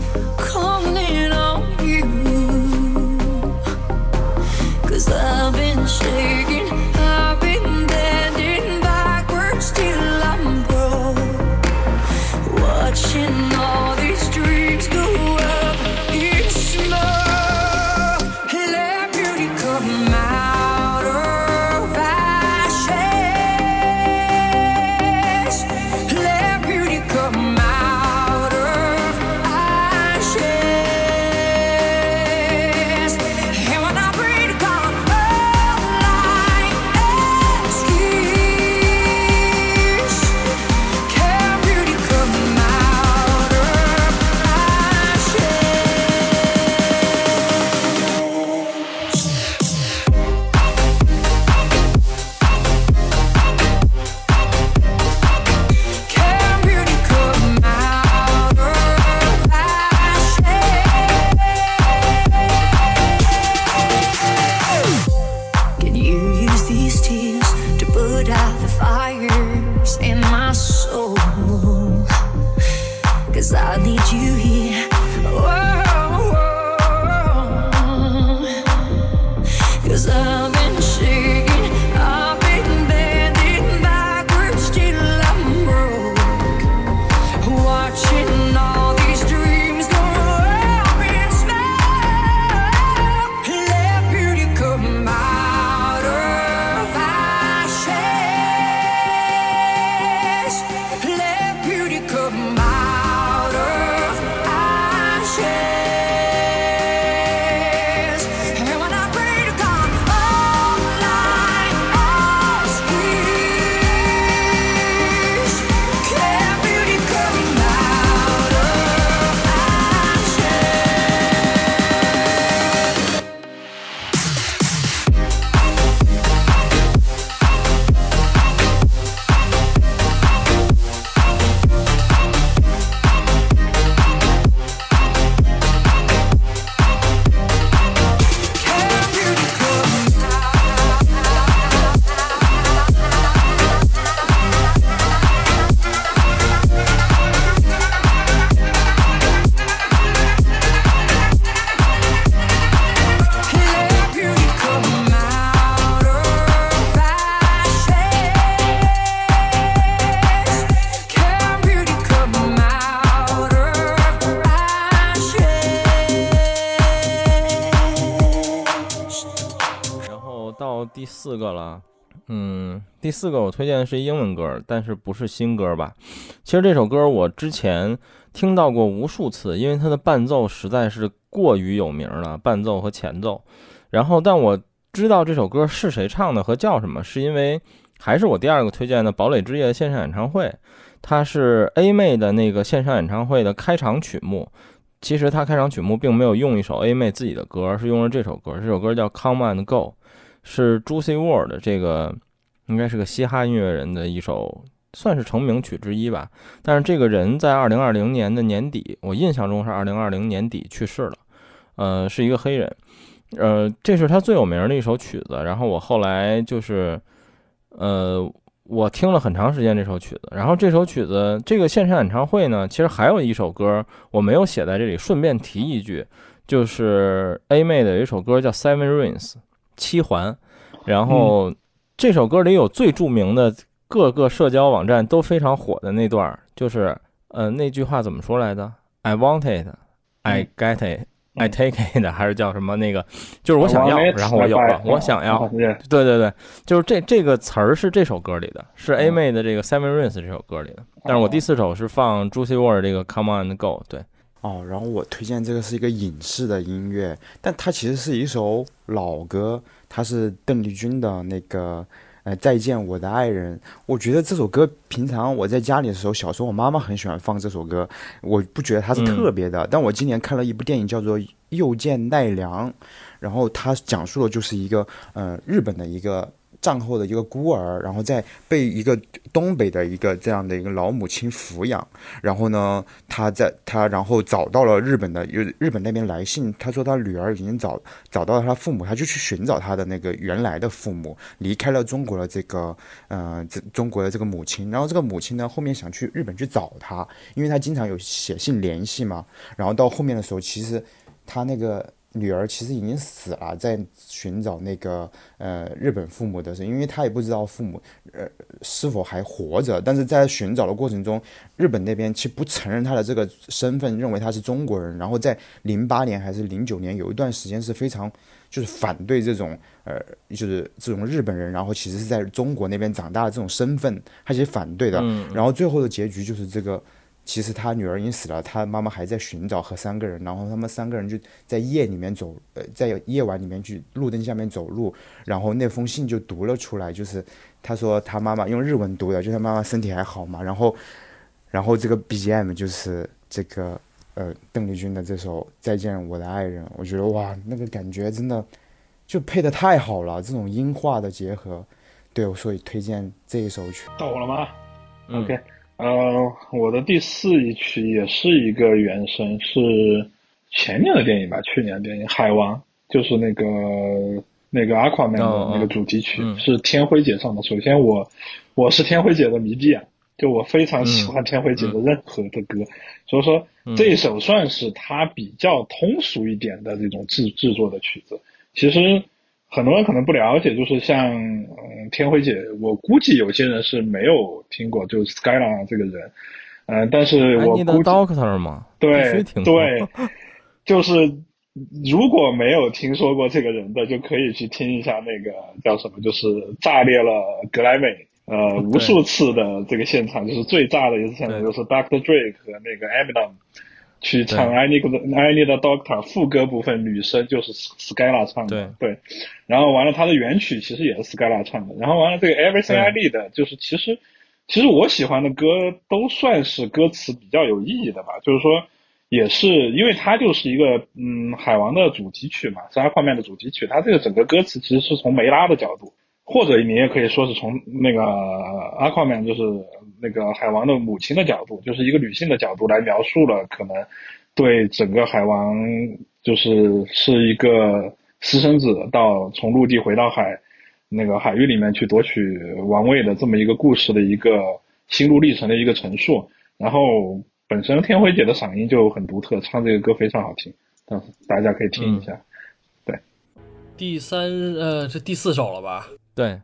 第四个我推荐的是英文歌，但是不是新歌吧？其实这首歌我之前听到过无数次，因为它的伴奏实在是过于有名了，伴奏和前奏。然后，但我知道这首歌是谁唱的和叫什么，是因为还是我第二个推荐的《堡垒之夜》线上演唱会，它是 A 妹的那个线上演唱会的开场曲目。其实它开场曲目并没有用一首 A 妹自己的歌，而是用了这首歌。这首歌叫《Come and Go》，是 Juicy world 这个应该是个嘻哈音乐人的一首，算是成名曲之一吧。但是这个人在二零二零年的年底，我印象中是二零二零年底去世了。呃，是一个黑人。呃，这是他最有名的一首曲子。然后我后来就是，呃，我听了很长时间这首曲子。然后这首曲子，这个线上演唱会呢，其实还有一首歌我没有写在这里，顺便提一句，就是 A 妹的有一首歌叫《Seven Rings》七环。然后这首歌里有最著名的各个社交网站都非常火的那段儿，就是呃那句话怎么说来的？I want it, I get it, I take it，还是叫什么那个？就是我想要，然后我有了，我想要。对，对对对，就是这这个词儿是这首歌里的，是 A 妹的这个 Seven Rings 这首歌里的。但是我第四首是放 Juicy WRLD 这个 Come On and Go，对，哦，然后我推荐这个是一个影视的音乐，但它其实是一首老歌，它是邓丽君的那个呃《再见我的爱人》。我觉得这首歌平常我在家里的时候，小时候我妈妈很喜欢放这首歌，我不觉得它是特别的。但我今年看了一部电影叫做《又见奈良》，然后它讲述的就是一个呃日本的一个。战后的一个孤儿，然后在被一个东北的一个这样的一个老母亲抚养，然后呢，他在他然后找到了日本的，有日本那边来信，他说他女儿已经找找到了他父母，他就去寻找他的那个原来的父母，离开了中国的这个呃这中国的这个母亲，然后这个母亲呢后面想去日本去找他，因为他经常有写信联系嘛，然后到后面的时候，其实他那个。女儿其实已经死了，在寻找那个呃日本父母的时候，因为他也不知道父母呃是否还活着，但是在寻找的过程中，日本那边其实不承认他的这个身份，认为他是中国人。然后在零八年还是零九年，有一段时间是非常就是反对这种呃就是这种日本人，然后其实是在中国那边长大的这种身份，他其实反对的。然后最后的结局就是这个。其实他女儿已经死了，他妈妈还在寻找和三个人，然后他们三个人就在夜里面走，呃，在夜晚里面去路灯下面走路，然后那封信就读了出来，就是他说他妈妈用日文读的，就他妈妈身体还好嘛，然后，然后这个 BGM 就是这个呃邓丽君的这首《再见我的爱人》，我觉得哇，那个感觉真的就配的太好了，这种音画的结合，对，所以推荐这一首曲。到我了吗、嗯。O k 呃，我的第四一曲也是一个原声，是前年的电影吧，去年的电影《海王》，就是那个那个 Aquaman 的那个主题曲，嗯是天辉姐唱的。首先我我是天辉姐的迷弟啊，就我非常喜欢天辉姐的任何的歌，所以说这一首算是她比较通俗一点的这种制制作的曲子。其实很多人可能不了解，就是像嗯天辉姐，我估计有些人是没有听过，就是 Skylar 这个人，嗯、但是我估 doctor 嘛，必对对，就是如果没有听说过这个人的，就可以去听一下那个叫什么，就是炸裂了格莱美呃无数次的这个现场，就是最炸的一次现场，就是 Dr. Dre 和那个 Eminem 去唱对 I Need I Need a Doctor 副歌部分，女生就是 Skylar 唱的，对。对，然后完了，他的原曲其实也是 Skylar 唱的，然后完了这个 Everything I Need 就是其实其实我喜欢的歌都算是歌词比较有意义的吧，就是说也是因为它就是一个嗯海王的主题曲嘛，是阿宽曼的主题曲，它这个整个歌词其实是从梅拉的角度，或者你也可以说是从那个阿宽曼就是那个海王的母亲的角度，就是一个女性的角度来描述了可能对整个海王就是是一个私生子到从陆地回到海那个海域里面去夺取王位的这么一个故事的一个心路历程的一个陈述。然后本身天辉姐的嗓音就很独特，唱这个歌非常好听，但大家可以听一下。对第三呃，这第四首了吧？对，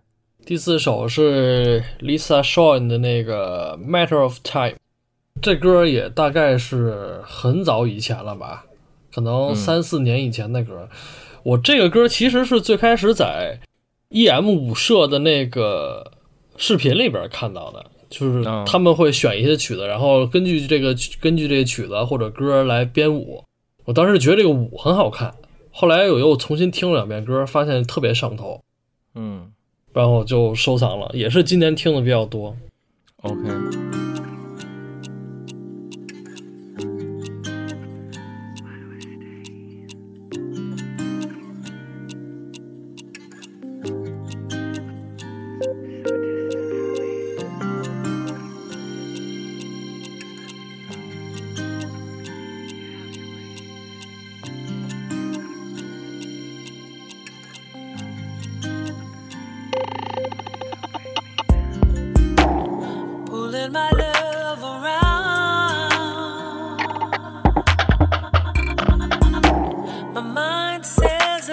第四首是 Lisa Shawn 的那个《Matter of Time》，这歌也大概是很早以前了吧，可能三四年以前的歌。我这个歌其实是最开始在 EM 舞社的那个视频里边看到的，就是他们会选一些曲子，然后根据这个根据这个曲子或者歌来编舞。我当时觉得这个舞很好看，后来我又重新听了两遍歌，发现特别上头。嗯然后就收藏了，也是今年听的比较多。OK，pulling my love around. My mind says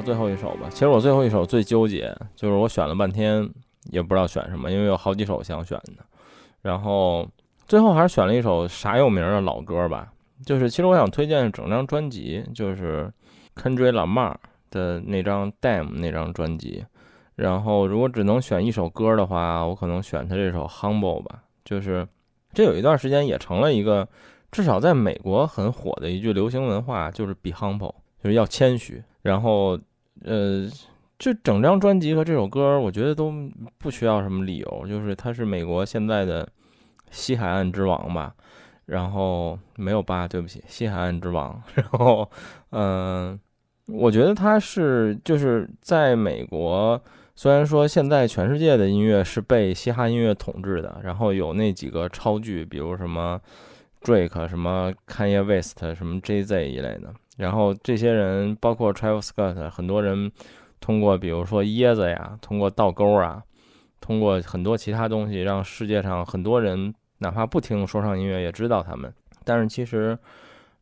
最后一首吧。其实我最后一首最纠结，就是我选了半天也不知道选什么，因为有好几首想选的。然后最后还是选了一首啥有名的老歌吧。就是其实我想推荐整张专辑，就是 Kendrick Lamar 的那张《Damn》那张专辑。然后如果只能选一首歌的话，我可能选他这首《Humble》吧。就是这有一段时间也成了一个至少在美国很火的一句流行文化就是 “be humble”，就是要谦虚。然后，呃，就整张专辑和这首歌，我觉得都不需要什么理由，就是他是美国现在的西海岸之王吧。然后没有吧，对不起，西海岸之王。然后，嗯、我觉得他是就是在美国，虽然说现在全世界的音乐是被嘻哈音乐统治的，然后有那几个超巨，比如什么 Drake、什么 Kanye West、什么 Jay Z 一类的，然后这些人包括 Travis Scott，很多人通过比如说椰子呀，通过倒钩啊，通过很多其他东西，让世界上很多人哪怕不听说唱音乐也知道他们。但是其实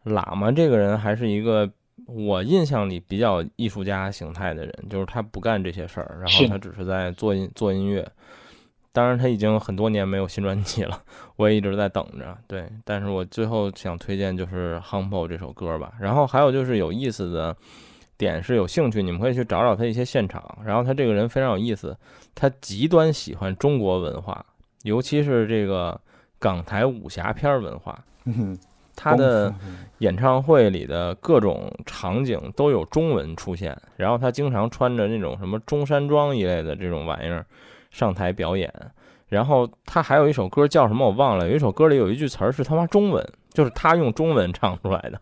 喇嘛这个人还是一个我印象里比较艺术家形态的人，就是他不干这些事儿，然后他只是在做音做音乐。当然，他已经很多年没有新专辑了，我也一直在等着。对，但是我最后想推荐就是《Humble》这首歌吧。然后还有就是有意思的点是有兴趣，你们可以去找找他一些现场。然后他这个人非常有意思，他极端喜欢中国文化，尤其是这个港台武侠片儿文化。嗯，他的演唱会里的各种场景都有中文出现，然后他经常穿着那种什么中山装一类的这种玩意儿上台表演。然后他还有一首歌叫什么我忘了，有一首歌里有一句词儿是他妈中文，就是他用中文唱出来的，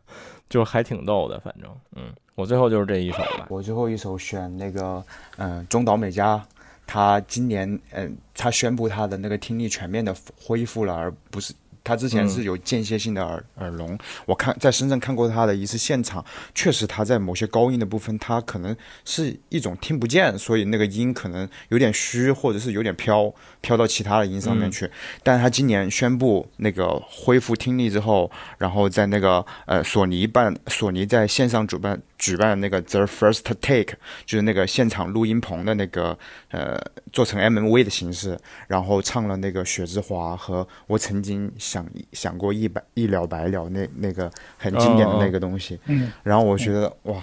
就是还挺逗的。反正，嗯，我最后就是这一首吧。我最后一首选那个，嗯、中岛美嘉，他今年，嗯、他宣布他的那个听力全面的恢复了，而不是他之前是有间歇性的耳、耳聋。我看在深圳看过他的一次现场，确实他在某些高音的部分，他可能是一种听不见，所以那个音可能有点虚，或者是有点飘，飘到其他的音上面去。但他今年宣布那个恢复听力之后，然后在那个呃索尼办索尼在线上主办举办那个 The First Take，就是那个现场录音棚的那个呃做成 MV 的形式，然后唱了那个雪之华和我曾经想想想过一百一了百了那那个很经典的那个东西，嗯，然后我觉得哇。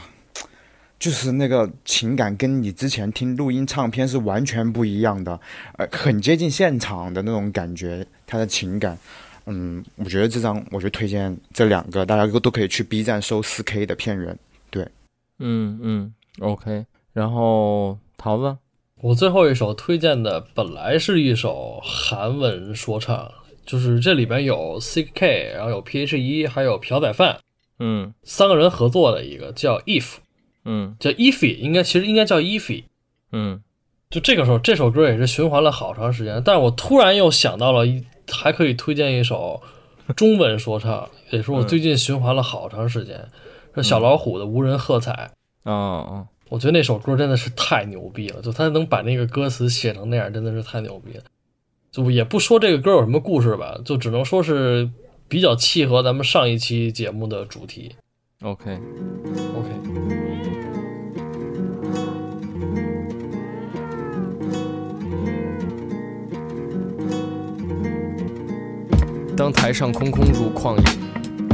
就是那个情感跟你之前听录音唱片是完全不一样的，呃，很接近现场的那种感觉，他的情感，嗯，我觉得这张，我就推荐这两个，大家都都可以去 B 站搜四 K 的片源。对嗯嗯，OK。然后桃子，我最后一首推荐的本来是一首韩文说唱，就是这里边有 CK，然后有 PH 一还有朴宰范嗯。三个人合作的一个叫 If，嗯。叫 Ify，应该其实应该叫 Ify。嗯。就这个时候，这首歌也是循环了好长时间，但是我突然又想到了一，还可以推荐一首 中文说唱，也是我最近循环了好长时间，是小老虎的《无人喝彩》。哦哦，我觉得那首歌真的是太牛逼了，就他能把那个歌词写成那样，真的是太牛逼了。就也不说这个歌有什么故事吧，就只能说是比较契合咱们上一期节目的主题。OK，OK，当台上空空如旷野，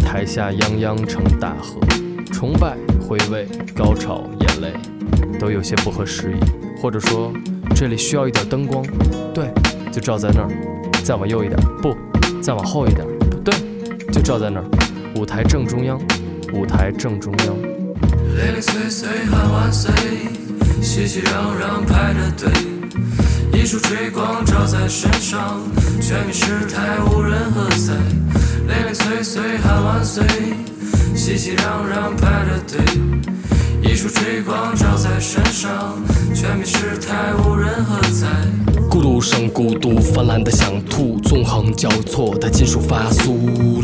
台下泱泱成大河，崇拜、回味、高潮、眼泪，都有些不合时宜。或者说，这里需要一点灯光，对，就照在那儿。再往右一点，不，再往后一点，不对，就照在那儿。舞台正中央，舞台正中央。零零碎碎喊万岁，熙熙攘攘排着队，一束追光照在身上，全民失态无人喝彩。零零碎碎喊万岁，熙熙攘攘排着队，一束追光照在身上，全民失态无人喝彩。孤独生孤独，泛滥的想吐，纵横交错的金属发酥。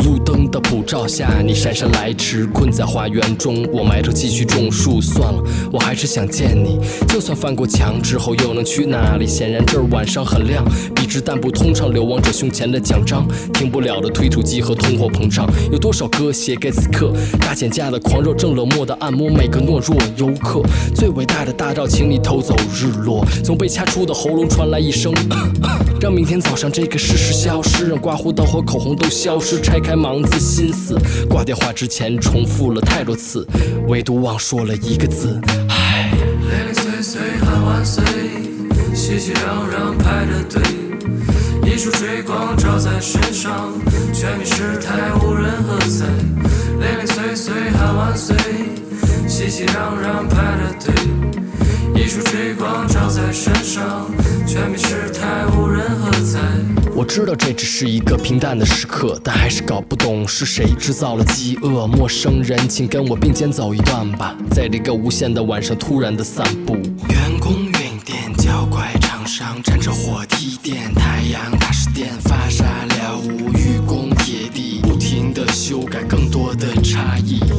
路灯的普照下，你姗姗来迟，困在花园中。我埋头继续种树，算了，我还是想见你。就算翻过墙之后，又能去哪里？显然这儿晚上很亮，笔直但不通畅，流亡者胸前的奖章，停不了的推土机和通货膨胀。有多少歌写给此刻？大减价的狂热，正冷漠的按摩每个懦弱游客。最伟大的大招，请你偷走日落。从被掐出的喉咙传来一声，让明天早上这个事实消失，让刮胡刀和口红都消失。拆开盲字心思，挂电话之前重复了太多次，唯独忘说了一个字。零零碎碎喊万岁，熙熙攘攘排着队，一束追光照在身上，全民失态，无人喝彩，熙熙攘攘排着队。一束追光照在身上，全民失态，无人喝彩。我知道这只是一个平淡的时刻，但还是搞不懂是谁制造了饥饿。陌生人，请跟我并肩走一段吧，在这个无限的晚上突然的散步。员工运电，脚拐厂商站着火梯电，太阳大石电发沙了无愚公铁地，不停的修改。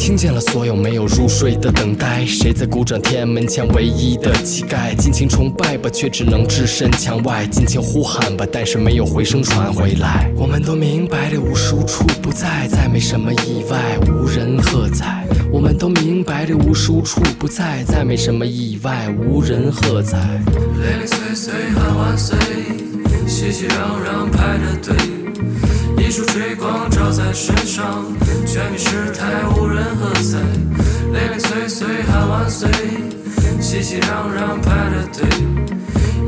听见了所有没有入睡的等待，谁在鼓掌？天安门前唯一的乞丐，尽情崇拜吧，却只能置身墙外；尽情呼喊吧，但是没有回声传回来。我们都明白这无数处不在，再没什么意外，无人喝彩。我们都明白这无数处不在，再没什么意外，无人喝彩。零零碎碎喊万岁，熙熙攘攘排着队。一束追光照在身上，全民失态，无人喝彩。零零碎碎喊万岁，熙熙攘攘排着队。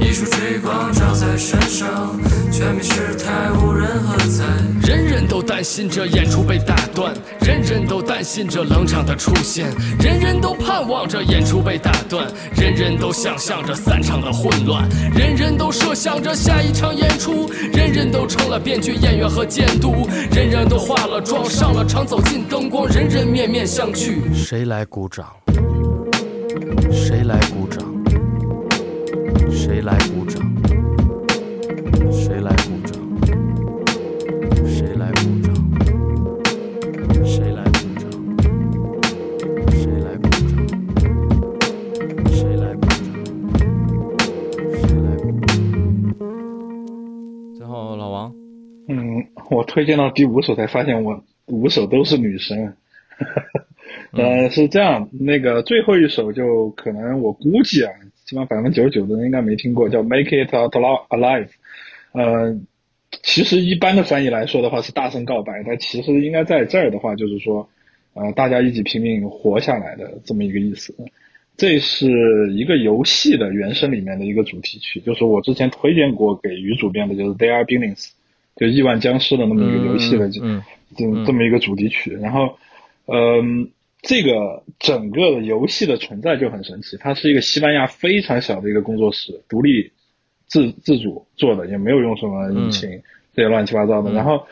一束追光照在身上，全民失态，无人喝彩。人人都担心着演出。被打断，人人都担心着冷场的出。现，人人都盼望着演出。被打断，人人都想象着散场的混乱，人人都设想着下一场演出，人人都成了编剧、演员和监督，人人都化了妆上了场，走进灯光，人人面面相觑。谁来鼓掌？谁来我推荐到第五首才发现我五首都是女生。呃，是这样，那个最后一首就可能我估计啊，基本上百分之九十九的人应该没听过，叫《Make It Out Alive》。呃，其实一般的翻译来说的话是大声告白，但其实应该在这儿的话就是说，呃，大家一起拼命活下来的这么一个意思。这是一个游戏的原声里面的一个主题曲，就是我之前推荐过给于主编的，就是《They Are Beings》，就亿万僵尸的那么一个游戏的这嗯这这么一个主题曲。然后，嗯，这个整个的游戏的存在就很神奇，它是一个西班牙非常小的一个工作室，独立自自主做的，也没有用什么引擎、这些乱七八糟的。然后，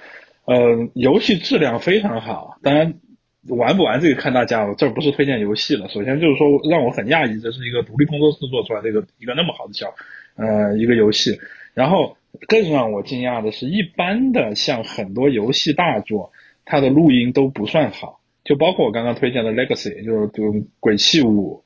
呃，游戏质量非常好，当然。玩不玩这个看大家，我这不是推荐游戏了。首先就是说，让我很讶异，这是一个独立工作室做出来的一个一个那么好的小呃一个游戏。然后更让我惊讶的是，一般的像很多游戏大作，它的录音都不算好，就包括我刚刚推荐的 Legacy，就是就《鬼泣五》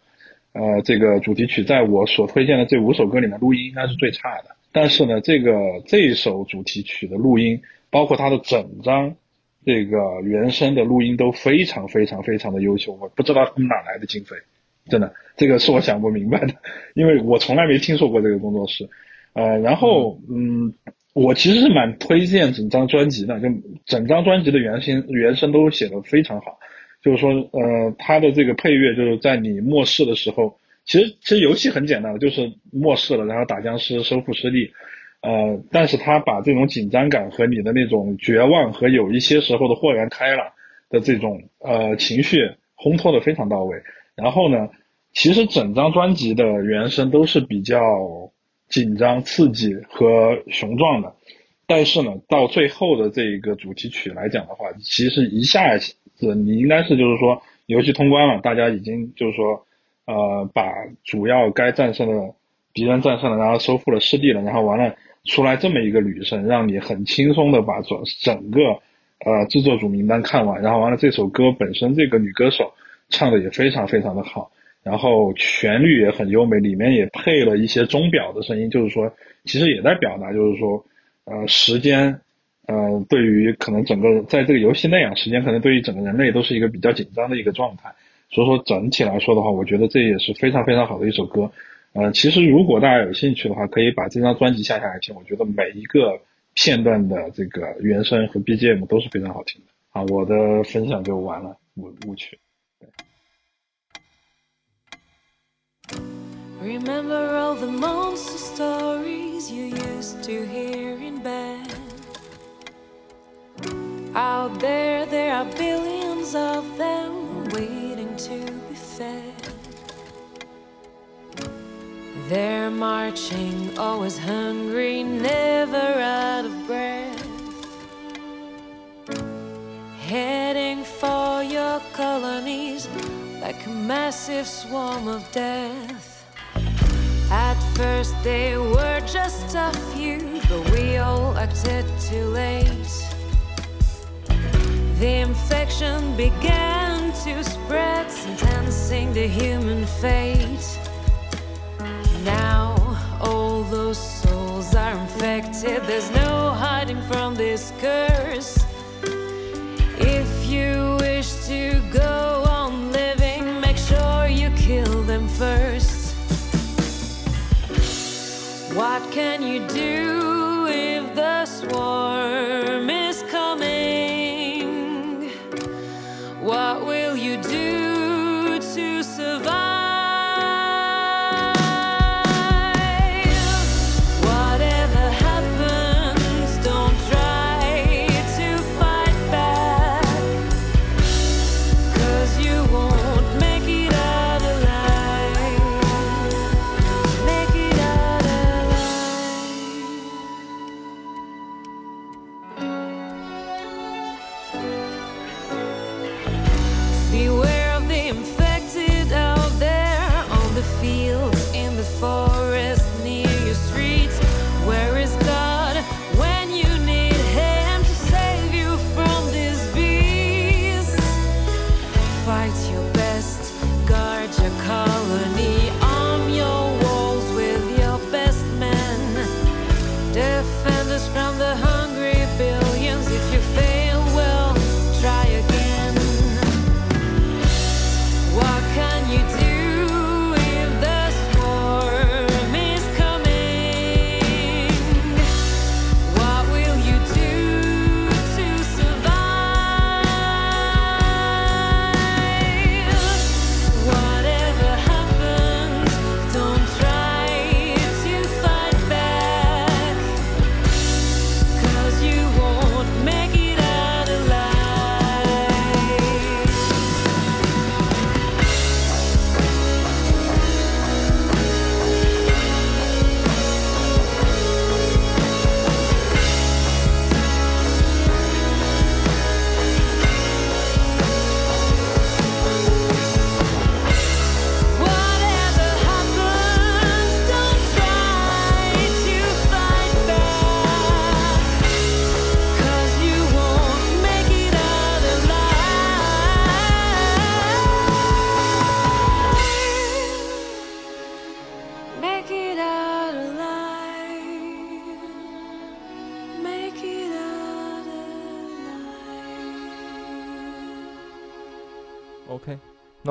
呃这个主题曲，在我所推荐的这五首歌里面，录音应该是最差的。但是呢，这个这一首主题曲的录音，包括它的整张。这个原声的录音都非常非常非常的优秀，我不知道他们哪来的经费，真的，这个是我想不明白的，因为我从来没听说过这个工作室。呃，然后嗯，我其实是蛮推荐整张专辑的，就整张专辑的原声原声都写的非常好，就是说呃，它的这个配乐就是在你末世的时候，其实其实游戏很简单，就是末世了，然后打僵尸，收复失地。呃，但是他把这种紧张感和你的那种绝望和有一些时候的豁然开朗的这种呃情绪烘托的非常到位。然后呢，其实整张专辑的原声都是比较紧张、刺激和雄壮的。但是呢，到最后的这一个主题曲来讲的话，其实一下子你应该是就是说游戏通关了，大家已经就是说呃把主要该战胜的敌人战胜了，然后收复了失地了，然后完了。出来这么一个旅程，让你很轻松的把整整个呃制作组名单看完，然后完了这首歌本身这个女歌手唱的也非常非常的好，然后旋律也很优美，里面也配了一些钟表的声音，就是说其实也在表达就是说呃时间呃对于可能整个在这个游戏内啊时间可能对于整个人类都是一个比较紧张的一个状态，所以说整体来说的话，我觉得这也是非常非常好的一首歌。呃，其实如果大家有兴趣的话，可以把这张专辑下下来听。我觉得每一个片段的这个原声和 BGM 都是非常好听的。啊，我的分享就完了，舞舞曲。Remember all the monster stories you used to hear in bed. Out there, there are billions of them waiting to be fed. They're marching, always hungry, never out of breath. Heading for your colonies like a massive swarm of death. At first, they were just a few, but we all acted too late. The infection began to spread, sentencing the human fate. Now all those souls are infected. There's no hiding from this curse. If you wish to go on living, make sure you kill them first. What can you do if the swarm is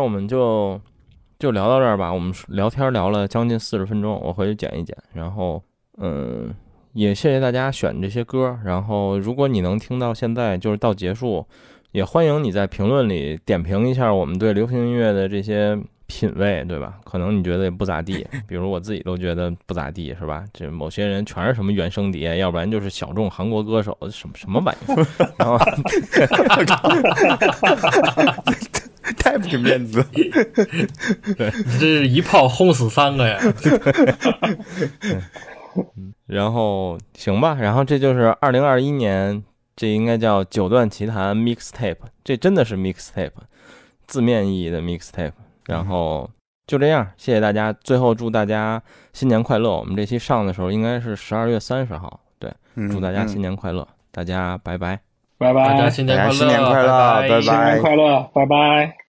我们就就聊到这儿吧。我们聊天聊了将近四十分钟，我回去剪一剪。然后，嗯，也谢谢大家选这些歌。然后，如果你能听到现在，就是到结束，也欢迎你在评论里点评一下我们对流行音乐的这些品味，对吧？可能你觉得也不咋地，比如我自己都觉得不咋地，是吧？这某些人全是什么原声碟，要不然就是小众韩国歌手，什么什么玩意儿。然后。太不给面子了。你 这是一炮轰死三个呀！然后行吧，然后这就是二零二一年，这应该叫九段奇谭 mixtape，这真的是 mixtape，字面意义的 mixtape。然后就这样，谢谢大家。最后祝大家新年快乐！我们这期上的时候应该是十二月三十号，对，嗯祝大家新年快乐，大家拜拜。拜拜，大家新年快乐，大家新年快乐拜拜。新年快乐，拜拜。